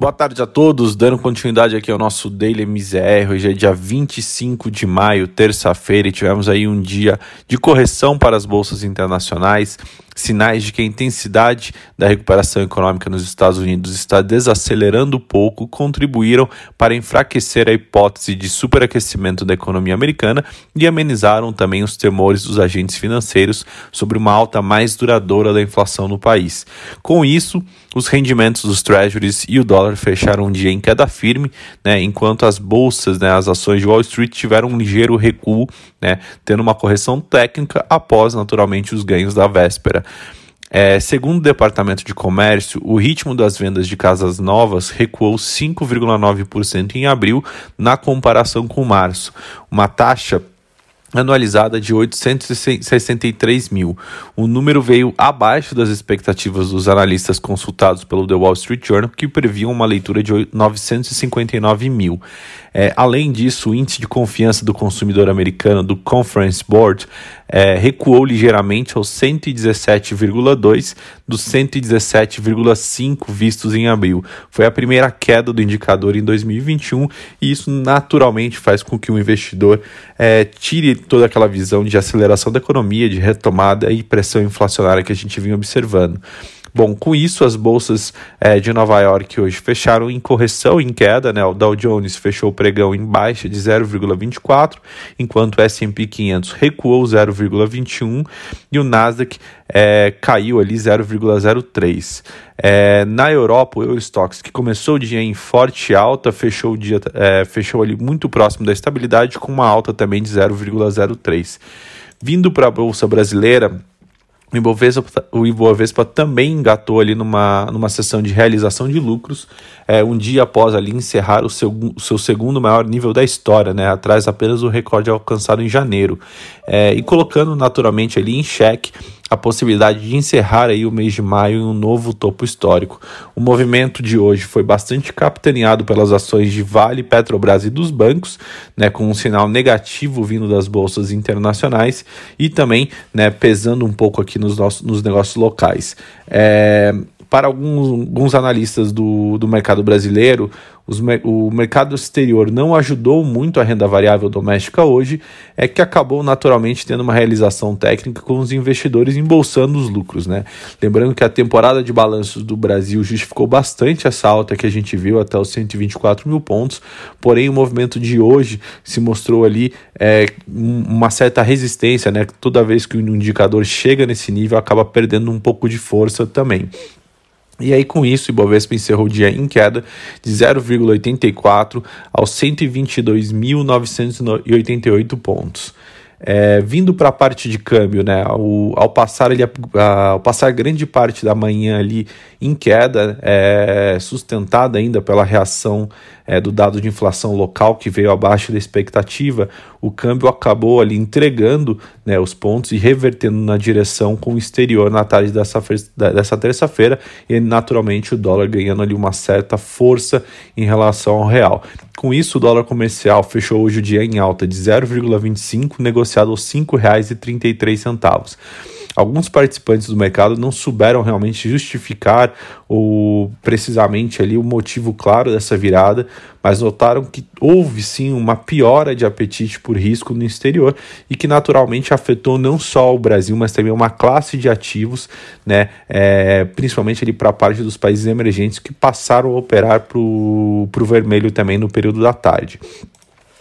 Boa tarde a todos, dando continuidade aqui ao nosso Daily MZR. Hoje é dia 25 de maio, terça-feira, e tivemos aí um dia de correção para as bolsas internacionais sinais de que a intensidade da recuperação econômica nos Estados Unidos está desacelerando pouco contribuíram para enfraquecer a hipótese de superaquecimento da economia americana e amenizaram também os temores dos agentes financeiros sobre uma alta mais duradoura da inflação no país. Com isso, os rendimentos dos treasuries e o dólar fecharam um dia em queda firme, né, enquanto as bolsas, né, as ações de Wall Street tiveram um ligeiro recuo, né, tendo uma correção técnica após, naturalmente, os ganhos da véspera. É, segundo o Departamento de Comércio, o ritmo das vendas de casas novas recuou 5,9% em abril na comparação com março, uma taxa anualizada de 863 mil. O número veio abaixo das expectativas dos analistas consultados pelo The Wall Street Journal, que previam uma leitura de 959 mil. É, além disso, o índice de confiança do consumidor americano do Conference Board é, recuou ligeiramente aos 117,2 dos 117,5 vistos em abril. Foi a primeira queda do indicador em 2021 e isso naturalmente faz com que o investidor é, tire toda aquela visão de aceleração da economia, de retomada e pressão inflacionária que a gente vinha observando. Bom, com isso, as bolsas é, de Nova York hoje fecharam em correção, em queda, né? O Dow Jones fechou o pregão em baixa de 0,24, enquanto o S&P 500 recuou 0,21 e o Nasdaq é, caiu ali 0,03. É, na Europa, o Eurostox, que começou o dia em forte alta, fechou o dia fechou ali muito próximo da estabilidade, com uma alta também de 0,03. Vindo para a Bolsa Brasileira, o Ibovespa, o Ibovespa também engatou ali numa, numa sessão de realização de lucros, é, um dia após ali encerrar o seu, o seu segundo maior nível da história, né, atrás apenas do recorde alcançado em janeiro, é, e colocando naturalmente ali em xeque a possibilidade de encerrar aí o mês de maio em um novo topo histórico. O movimento de hoje foi bastante capitaneado pelas ações de Vale, Petrobras e dos bancos, né, com um sinal negativo vindo das bolsas internacionais e também né, pesando um pouco aqui nos, nossos, nos negócios locais. É, para alguns, alguns analistas do, do mercado brasileiro, os, o mercado exterior não ajudou muito a renda variável doméstica hoje, é que acabou naturalmente tendo uma realização técnica com os investidores embolsando os lucros. Né? Lembrando que a temporada de balanços do Brasil justificou bastante essa alta que a gente viu até os 124 mil pontos, porém o movimento de hoje se mostrou ali é, uma certa resistência, né? toda vez que o indicador chega nesse nível acaba perdendo um pouco de força também. E aí, com isso, o Ibovespa encerrou o dia em queda de 0,84 aos 122.988 pontos. É, vindo para a parte de câmbio, né, ao, ao, passar ele, ao passar grande parte da manhã ali em queda, é, sustentada ainda pela reação é, do dado de inflação local que veio abaixo da expectativa, o câmbio acabou ali entregando né, os pontos e revertendo na direção com o exterior na tarde dessa, dessa terça-feira e naturalmente o dólar ganhando ali uma certa força em relação ao real. Com isso, o dólar comercial fechou hoje o dia em alta de 0,25, negociado aos R$ 5,33 alguns participantes do mercado não souberam realmente justificar ou precisamente ali o motivo claro dessa virada, mas notaram que houve sim uma piora de apetite por risco no exterior e que naturalmente afetou não só o Brasil, mas também uma classe de ativos, né, é, principalmente ali para a parte dos países emergentes que passaram a operar para o vermelho também no período da tarde.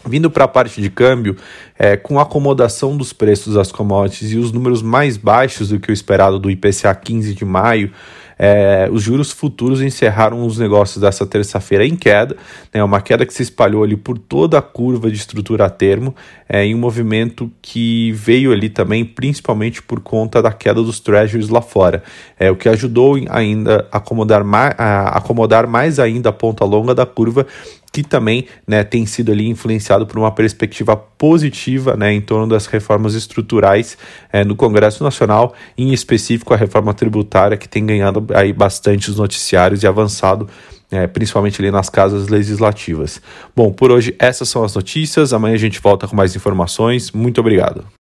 Vindo para a parte de câmbio, é, com a acomodação dos preços das commodities e os números mais baixos do que o esperado do IPCA 15 de maio, é, os juros futuros encerraram os negócios dessa terça-feira em queda, né, uma queda que se espalhou ali por toda a curva de estrutura a termo, é, em um movimento que veio ali também principalmente por conta da queda dos treasuries lá fora, é, o que ajudou ainda a acomodar, mais, a acomodar mais ainda a ponta longa da curva que também né, tem sido ali influenciado por uma perspectiva positiva né, em torno das reformas estruturais é, no Congresso Nacional, em específico a reforma tributária, que tem ganhado aí bastante os noticiários e avançado é, principalmente ali nas casas legislativas. Bom, por hoje essas são as notícias. Amanhã a gente volta com mais informações. Muito obrigado.